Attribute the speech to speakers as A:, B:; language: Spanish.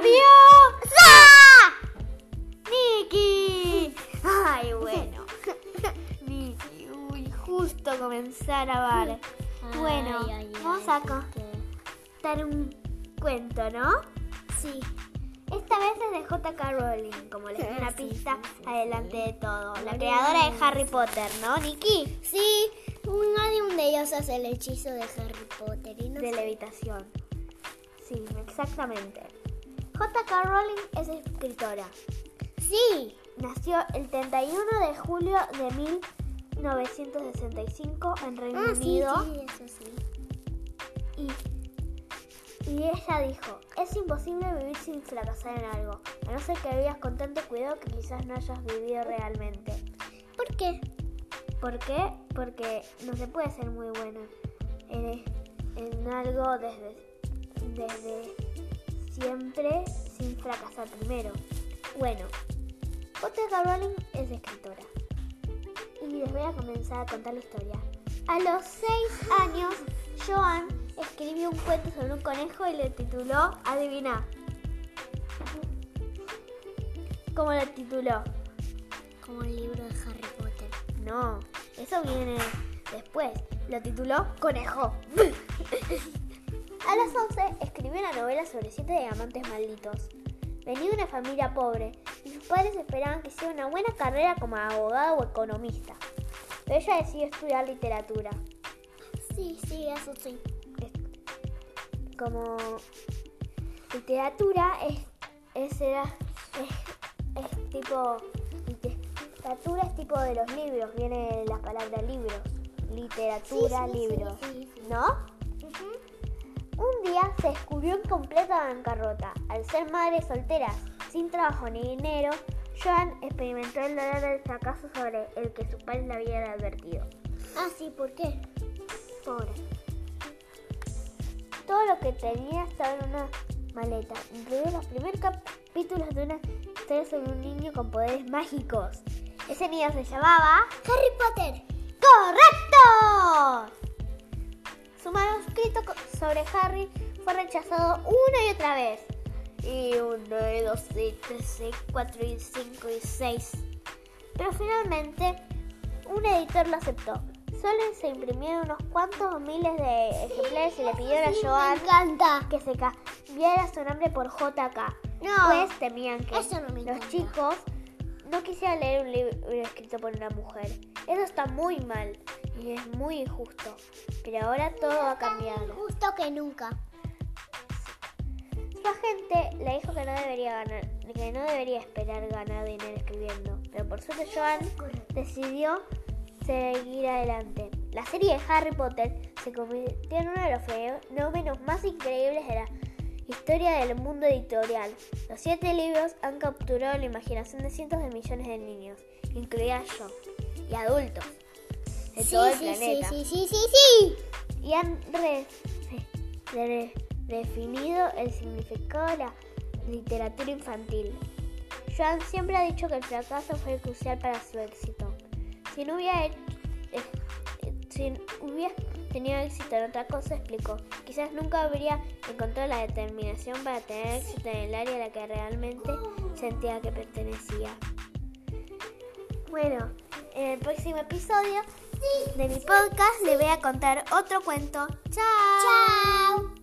A: ¡Se vio! ¡Niki! Ay, bueno. Niki, uy, justo comenzar a grabar. Bueno,
B: Ay, ay,
A: vamos a contar un cuento, ¿no?
B: Sí.
A: Esta vez es de J.K. Rowling, como les di una pista
B: sí, sí,
A: adelante
B: sí.
A: de todo. La creadora de. Harry Potter, ¿no, Nikki?
B: Sí, uno de un de ellos hace el hechizo de Harry Potter y no
A: De
B: sé.
A: levitación. Sí, exactamente. J.K. Rowling es escritora.
B: Sí.
A: Nació el 31 de julio de 1965 en Reino
B: Ah, sí,
A: Unido.
B: sí, eso sí.
A: Y, y ella dijo, es imposible vivir sin fracasar en algo, a no ser que vivas con tanto cuidado que quizás no hayas vivido realmente.
B: ¿Por qué?
A: ¿Por qué? Porque no se puede ser muy bueno en, en algo desde, desde siempre sin fracasar primero. Bueno, J.K. Rowling es escritora y les voy a comenzar a contar la historia. A los 6 años, Joan escribió un cuento sobre un conejo y le tituló, adivina, ¿cómo lo tituló?
B: Como el libro de Harry Potter.
A: No, eso viene después. Lo tituló Conejo. A los 11 escribió una novela sobre siete diamantes malditos. Venía de una familia pobre y sus padres esperaban que hiciera una buena carrera como abogado o economista. Pero ella decidió estudiar literatura.
B: Sí, sí, eso sí.
A: Como literatura es, es, era- es, es tipo literatura es tipo de los libros, viene la palabra libros. Literatura,
B: Sí, sí, sí,
A: libros.
B: sí.
A: ¿No? Un día se descubrió en completa bancarrota. Al ser madre soltera, sin trabajo ni dinero, Joan experimentó el dolor del fracaso sobre el que sus padres le habían advertido.
B: Ah, sí, ¿por qué?
A: Pobre. Todo lo que tenía estaba en una maleta, incluidos los primeros capítulos de una historia sobre un niño con poderes mágicos. Ese niño se llamaba...
B: Harry Potter.
A: ¡Correcto! Su manuscrito sobre Harry fue rechazado una y otra vez. Y uno, y dos, y tres, y cuatro, y cinco, y seis. Pero finalmente, un editor lo aceptó. Solo se imprimieron unos cuantos miles de ejemplares y le pidieron a Joan que se cambiara su nombre por JK.
B: No.
A: Pues temían que
B: Eso no me
A: los chicos no quisieran leer un libro escrito por una mujer. Eso está muy mal y es muy injusto. Pero ahora todo va a cambiar.
B: Justo que nunca.
A: Su agente le dijo que no debería ganar, que no debería esperar ganar dinero escribiendo. Pero por suerte Joan decidió seguir adelante. La serie de Harry Potter se convirtió en uno de los fenómenos más increíbles de la historia del mundo editorial. Los siete libros han capturado la imaginación de cientos de millones de niños, incluida yo, y adultos de
B: sí,
A: todo el
B: sí,
A: planeta
B: sí, sí, sí, sí, sí.
A: y han re- re- redefinido el significado de la literatura infantil. Joan siempre ha dicho que el fracaso fue crucial para su éxito. Si no hubiera, eh, eh, si hubiera tenido éxito en otra cosa, explicó, quizás nunca habría encontrado la determinación para tener éxito en el área a la que realmente sentía que pertenecía. Bueno, en el próximo episodio de mi podcast le voy a contar otro cuento. ¡Chao!
B: Chao.